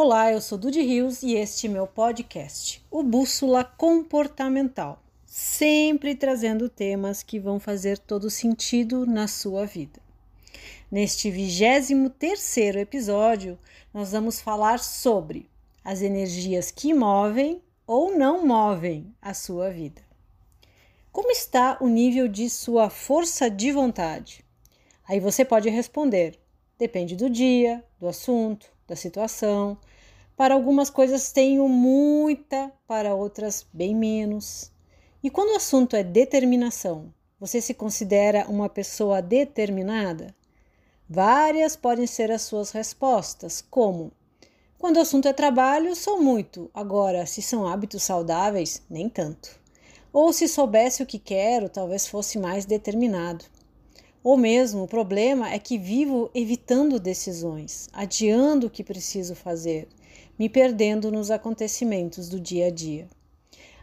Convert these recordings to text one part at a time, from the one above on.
Olá, eu sou Dudy Rios e este é meu podcast, o Bússola Comportamental, sempre trazendo temas que vão fazer todo sentido na sua vida. Neste 23 terceiro episódio, nós vamos falar sobre as energias que movem ou não movem a sua vida. Como está o nível de sua força de vontade? Aí você pode responder: depende do dia, do assunto, da situação. Para algumas coisas tenho muita, para outras bem menos. E quando o assunto é determinação, você se considera uma pessoa determinada? Várias podem ser as suas respostas, como: quando o assunto é trabalho, sou muito, agora, se são hábitos saudáveis, nem tanto. Ou se soubesse o que quero, talvez fosse mais determinado. Ou mesmo, o problema é que vivo evitando decisões, adiando o que preciso fazer, me perdendo nos acontecimentos do dia a dia.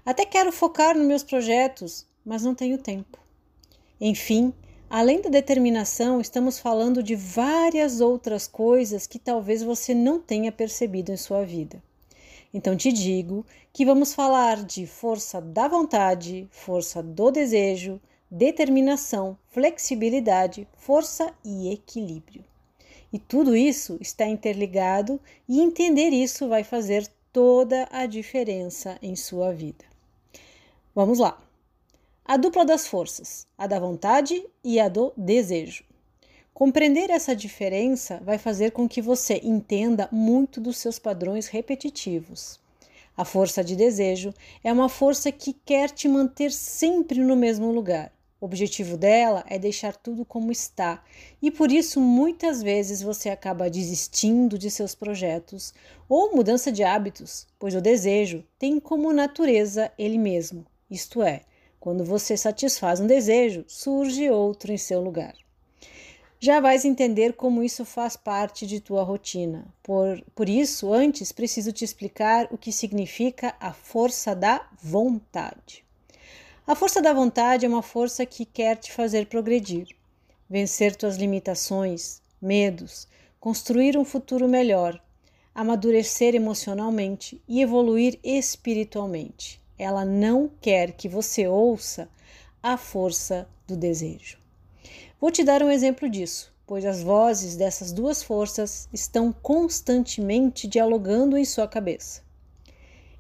Até quero focar nos meus projetos, mas não tenho tempo. Enfim, além da determinação, estamos falando de várias outras coisas que talvez você não tenha percebido em sua vida. Então te digo que vamos falar de força da vontade, força do desejo, determinação, flexibilidade, força e equilíbrio. E tudo isso está interligado e entender isso vai fazer toda a diferença em sua vida. Vamos lá. A dupla das forças, a da vontade e a do desejo. Compreender essa diferença vai fazer com que você entenda muito dos seus padrões repetitivos. A força de desejo é uma força que quer te manter sempre no mesmo lugar. O objetivo dela é deixar tudo como está, e por isso muitas vezes você acaba desistindo de seus projetos ou mudança de hábitos, pois o desejo tem como natureza ele mesmo, isto é, quando você satisfaz um desejo, surge outro em seu lugar. Já vais entender como isso faz parte de tua rotina. Por, por isso, antes preciso te explicar o que significa a força da vontade. A força da vontade é uma força que quer te fazer progredir, vencer tuas limitações, medos, construir um futuro melhor, amadurecer emocionalmente e evoluir espiritualmente. Ela não quer que você ouça a força do desejo. Vou te dar um exemplo disso, pois as vozes dessas duas forças estão constantemente dialogando em sua cabeça.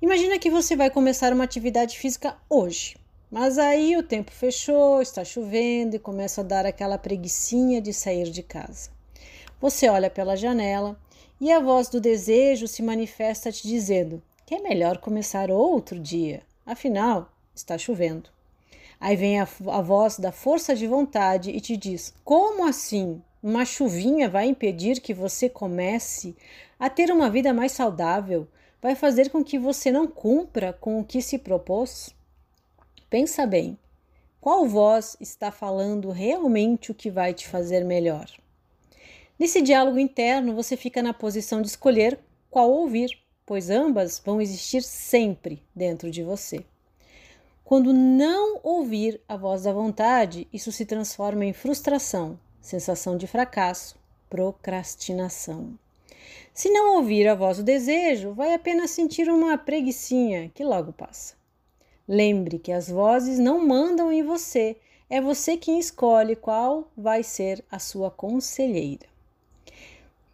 Imagina que você vai começar uma atividade física hoje. Mas aí o tempo fechou, está chovendo e começa a dar aquela preguiçinha de sair de casa. Você olha pela janela e a voz do desejo se manifesta te dizendo que é melhor começar outro dia, afinal, está chovendo. Aí vem a, a voz da força de vontade e te diz: como assim? Uma chuvinha vai impedir que você comece a ter uma vida mais saudável? Vai fazer com que você não cumpra com o que se propôs? Pensa bem, qual voz está falando realmente o que vai te fazer melhor? Nesse diálogo interno, você fica na posição de escolher qual ouvir, pois ambas vão existir sempre dentro de você. Quando não ouvir a voz da vontade, isso se transforma em frustração, sensação de fracasso, procrastinação. Se não ouvir a voz do desejo, vai apenas sentir uma preguiçinha que logo passa. Lembre que as vozes não mandam em você, é você quem escolhe qual vai ser a sua conselheira.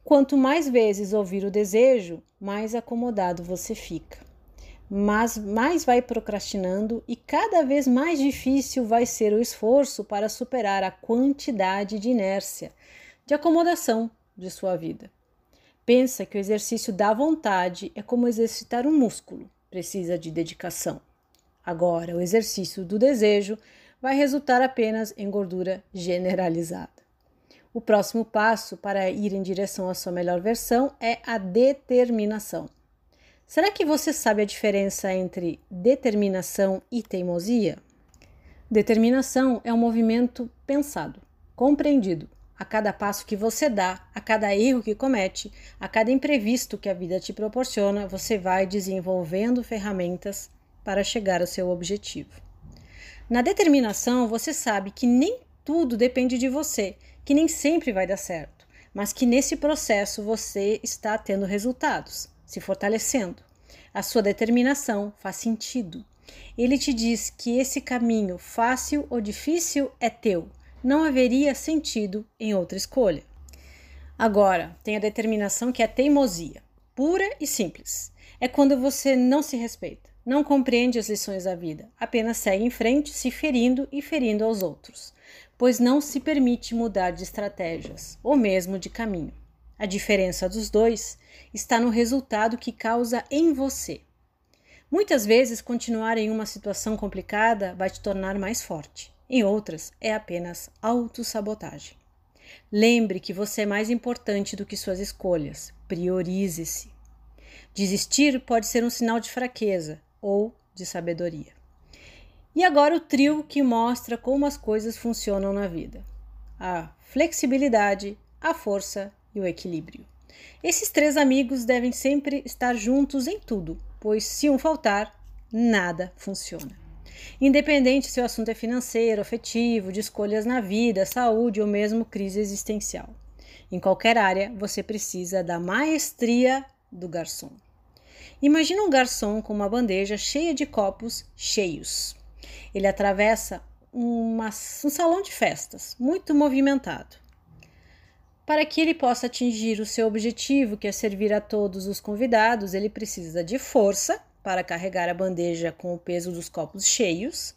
Quanto mais vezes ouvir o desejo, mais acomodado você fica. Mas mais vai procrastinando e cada vez mais difícil vai ser o esforço para superar a quantidade de inércia, de acomodação de sua vida. Pensa que o exercício da vontade é como exercitar um músculo, precisa de dedicação. Agora, o exercício do desejo vai resultar apenas em gordura generalizada. O próximo passo para ir em direção à sua melhor versão é a determinação. Será que você sabe a diferença entre determinação e teimosia? Determinação é um movimento pensado, compreendido. A cada passo que você dá, a cada erro que comete, a cada imprevisto que a vida te proporciona, você vai desenvolvendo ferramentas para chegar ao seu objetivo. Na determinação, você sabe que nem tudo depende de você, que nem sempre vai dar certo, mas que nesse processo você está tendo resultados. se fortalecendo. A sua determinação faz sentido. Ele te diz que esse caminho, fácil ou difícil, é teu. Não haveria sentido em outra escolha. Agora, tem a determinação que é teimosia, pura e simples. É quando você não se respeita, não compreende as lições da vida, apenas segue em frente, se ferindo e ferindo aos outros, pois não se permite mudar de estratégias ou mesmo de caminho. A diferença dos dois está no resultado que causa em você. Muitas vezes, continuar em uma situação complicada vai te tornar mais forte, em outras, é apenas autossabotagem. Lembre que você é mais importante do que suas escolhas. Priorize-se. Desistir pode ser um sinal de fraqueza ou de sabedoria. E agora o trio que mostra como as coisas funcionam na vida: a flexibilidade, a força e o equilíbrio. Esses três amigos devem sempre estar juntos em tudo, pois se um faltar, nada funciona. Independente se o assunto é financeiro, afetivo, de escolhas na vida, saúde ou mesmo crise existencial. Em qualquer área, você precisa da maestria do garçom. Imagina um garçom com uma bandeja cheia de copos cheios. Ele atravessa uma, um salão de festas muito movimentado. Para que ele possa atingir o seu objetivo, que é servir a todos os convidados, ele precisa de força para carregar a bandeja com o peso dos copos cheios,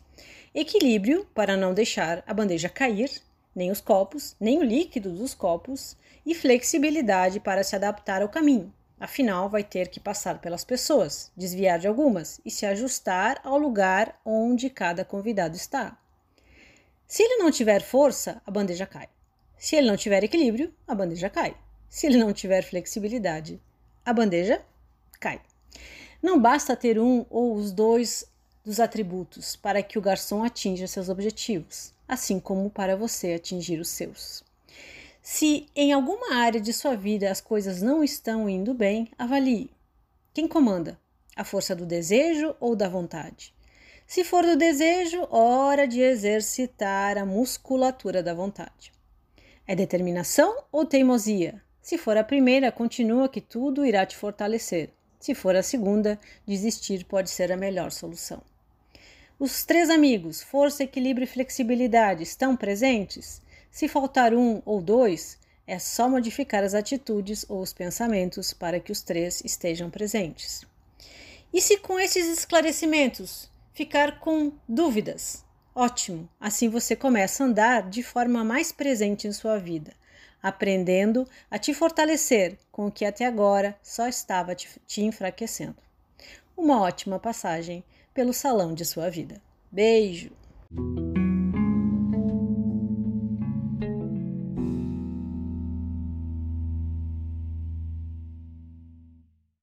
equilíbrio para não deixar a bandeja cair, nem os copos, nem o líquido dos copos, e flexibilidade para se adaptar ao caminho. Afinal, vai ter que passar pelas pessoas, desviar de algumas e se ajustar ao lugar onde cada convidado está. Se ele não tiver força, a bandeja cai. Se ele não tiver equilíbrio, a bandeja cai. Se ele não tiver flexibilidade, a bandeja cai. Não basta ter um ou os dois dos atributos para que o garçom atinja seus objetivos, assim como para você atingir os seus. Se em alguma área de sua vida as coisas não estão indo bem, avalie. Quem comanda? A força do desejo ou da vontade? Se for do desejo, hora de exercitar a musculatura da vontade. É determinação ou teimosia? Se for a primeira, continua que tudo irá te fortalecer. Se for a segunda, desistir pode ser a melhor solução. Os três amigos, força, equilíbrio e flexibilidade, estão presentes? Se faltar um ou dois, é só modificar as atitudes ou os pensamentos para que os três estejam presentes. E se com esses esclarecimentos ficar com dúvidas? Ótimo! Assim você começa a andar de forma mais presente em sua vida aprendendo a te fortalecer com o que até agora só estava te, te enfraquecendo. Uma ótima passagem pelo salão de sua vida. Beijo!